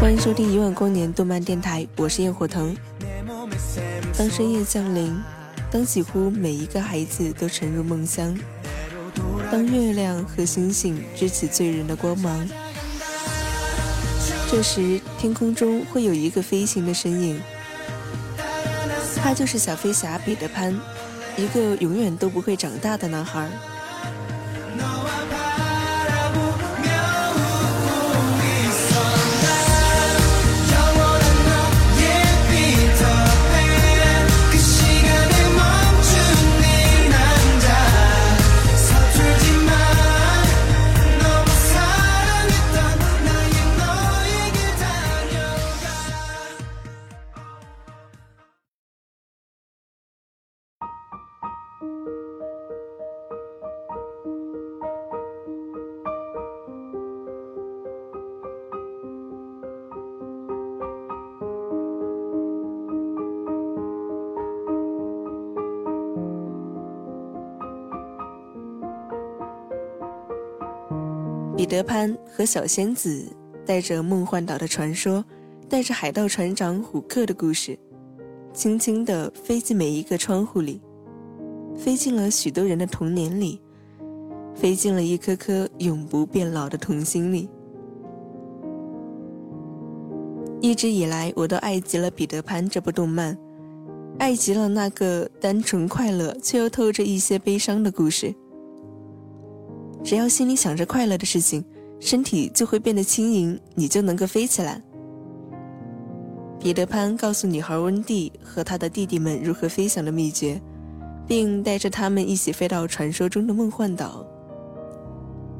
欢迎收听一万光年动漫电台，我是焰火腾。当深夜降临，当几乎每一个孩子都沉入梦乡，当月亮和星星支起醉人的光芒。这时，天空中会有一个飞行的身影，他就是小飞侠彼得潘，一个永远都不会长大的男孩。彼得潘和小仙子带着梦幻岛的传说，带着海盗船长虎克的故事，轻轻地飞进每一个窗户里，飞进了许多人的童年里，飞进了一颗颗永不变老的童心里。一直以来，我都爱极了《彼得潘》这部动漫，爱极了那个单纯快乐却又透着一些悲伤的故事。只要心里想着快乐的事情，身体就会变得轻盈，你就能够飞起来。彼得潘告诉女孩温蒂和他的弟弟们如何飞翔的秘诀，并带着他们一起飞到传说中的梦幻岛。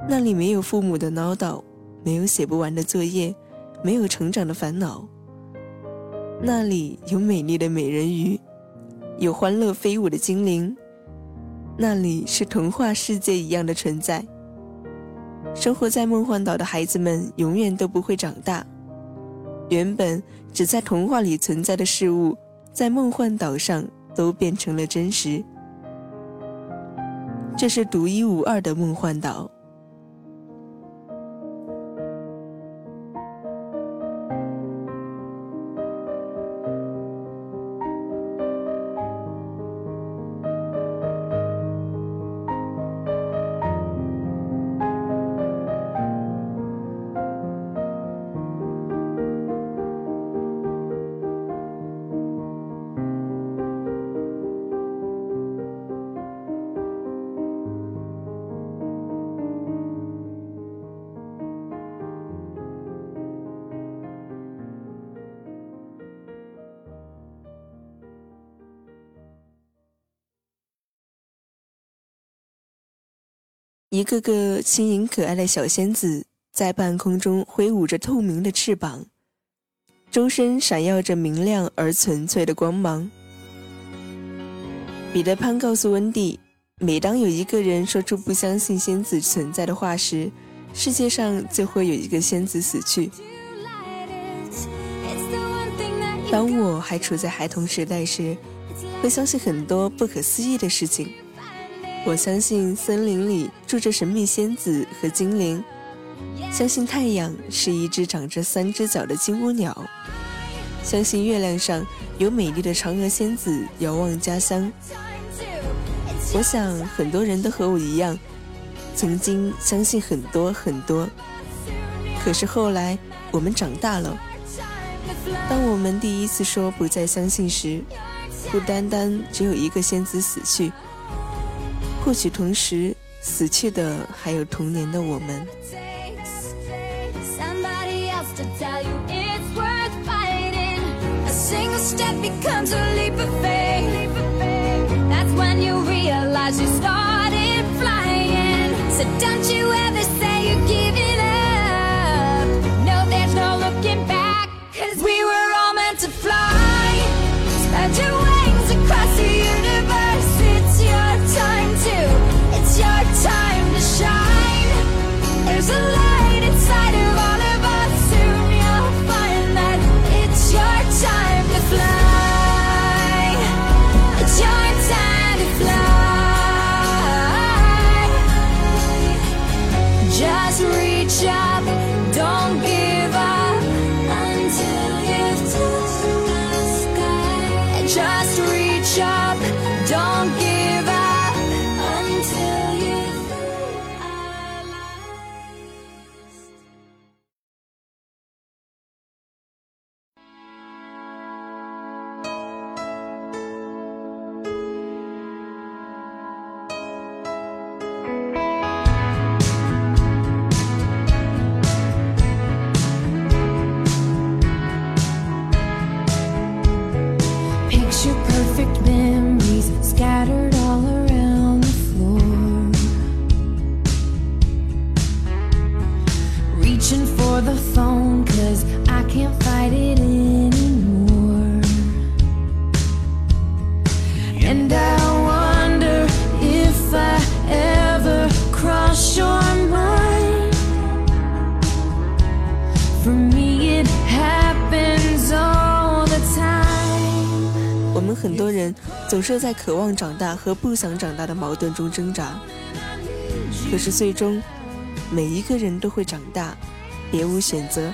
那里没有父母的唠叨，没有写不完的作业，没有成长的烦恼。那里有美丽的美人鱼，有欢乐飞舞的精灵。那里是童话世界一样的存在。生活在梦幻岛的孩子们永远都不会长大。原本只在童话里存在的事物，在梦幻岛上都变成了真实。这是独一无二的梦幻岛。一个个轻盈可爱的小仙子在半空中挥舞着透明的翅膀，周身闪耀着明亮而纯粹的光芒。彼得潘告诉温蒂，每当有一个人说出不相信仙子存在的话时，世界上就会有一个仙子死去。当我还处在孩童时代时，会相信很多不可思议的事情。我相信森林里住着神秘仙子和精灵，相信太阳是一只长着三只脚的金乌鸟，相信月亮上有美丽的嫦娥仙子遥望家乡。我想很多人都和我一样，曾经相信很多很多，可是后来我们长大了。当我们第一次说不再相信时，不单单只有一个仙子死去，或许同时死去的还有童年的我们。scattered all around the floor. Reaching for the phone, cause I can't fight it 我们很多人总是在渴望长大和不想长大的矛盾中挣扎，可是最终，每一个人都会长大，别无选择。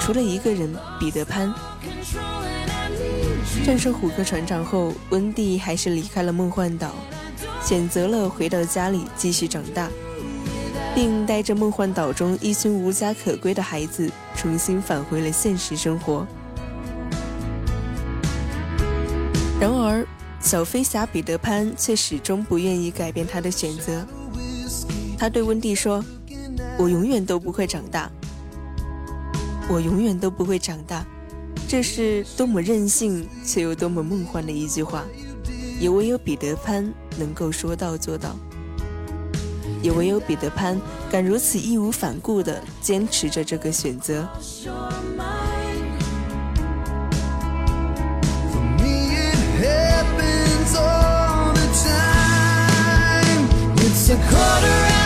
除了一个人，彼得潘。战胜虎克船长后，温蒂还是离开了梦幻岛，选择了回到家里继续长大，并带着梦幻岛中一群无家可归的孩子，重新返回了现实生活。然而，小飞侠彼得潘却始终不愿意改变他的选择。他对温蒂说：“我永远都不会长大，我永远都不会长大。”这是多么任性却又多么梦幻的一句话，也唯有彼得潘能够说到做到，也唯有彼得潘敢如此义无反顾地坚持着这个选择。A quarter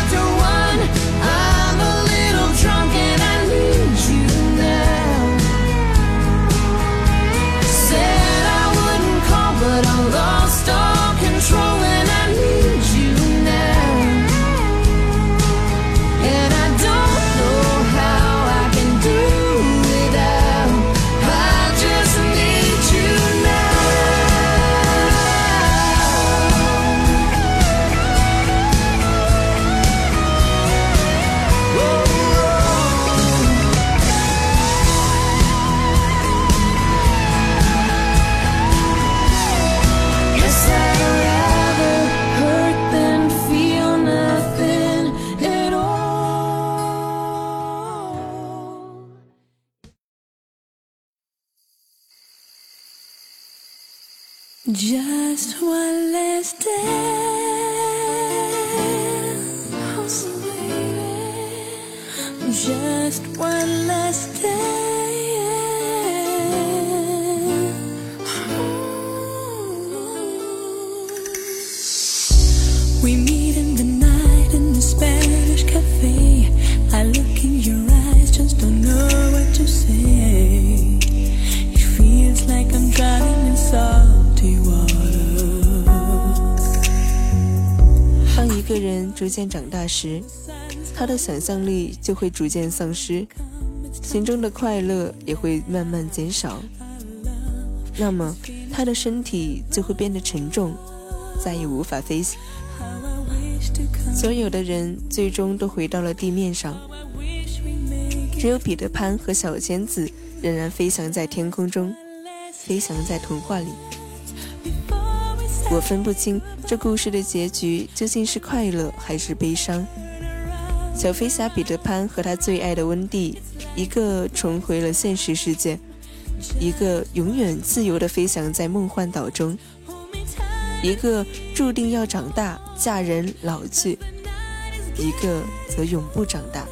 Just one last dance, oh sweetie. Just one last dance. We meet in the night in the Spanish cafe. 个人逐渐长大时，他的想象力就会逐渐丧失，心中的快乐也会慢慢减少。那么，他的身体就会变得沉重，再也无法飞行。所有的人最终都回到了地面上，只有彼得潘和小仙子仍然飞翔在天空中，飞翔在童话里。我分不清这故事的结局究竟是快乐还是悲伤。小飞侠彼得潘和他最爱的温蒂，一个重回了现实世界，一个永远自由地飞翔在梦幻岛中，一个注定要长大、嫁人、老去，一个则永不长大。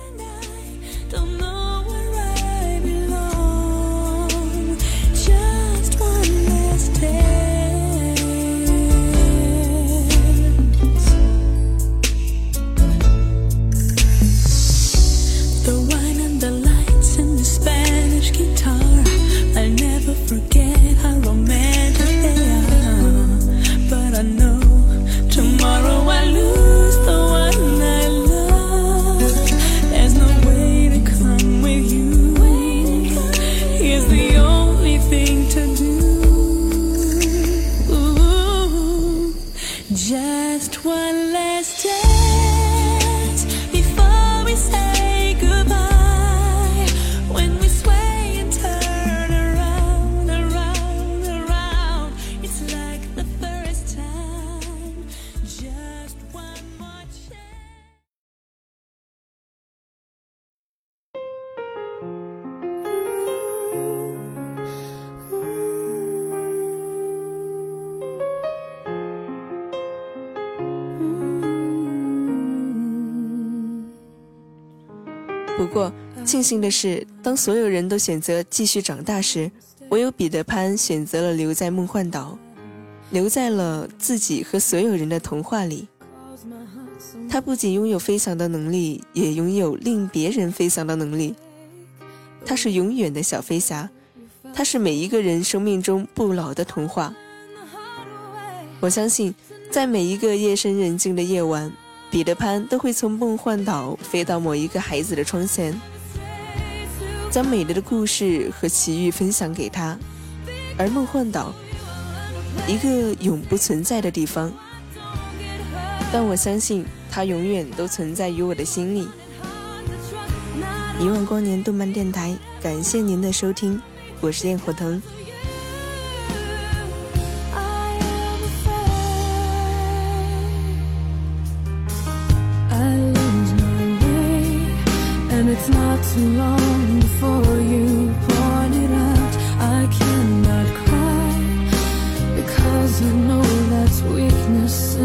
庆幸的是，当所有人都选择继续长大时，唯有彼得潘选择了留在梦幻岛，留在了自己和所有人的童话里。他不仅拥有飞翔的能力，也拥有令别人飞翔的能力。他是永远的小飞侠，他是每一个人生命中不老的童话。我相信，在每一个夜深人静的夜晚。彼得潘都会从梦幻岛飞到某一个孩子的窗前，将美丽的故事和奇遇分享给他。而梦幻岛，一个永不存在的地方，但我相信它永远都存在于我的心里。一万光年动漫电台，感谢您的收听，我是焰火腾。It's not too long before you point it out. I cannot cry because know that's weakness.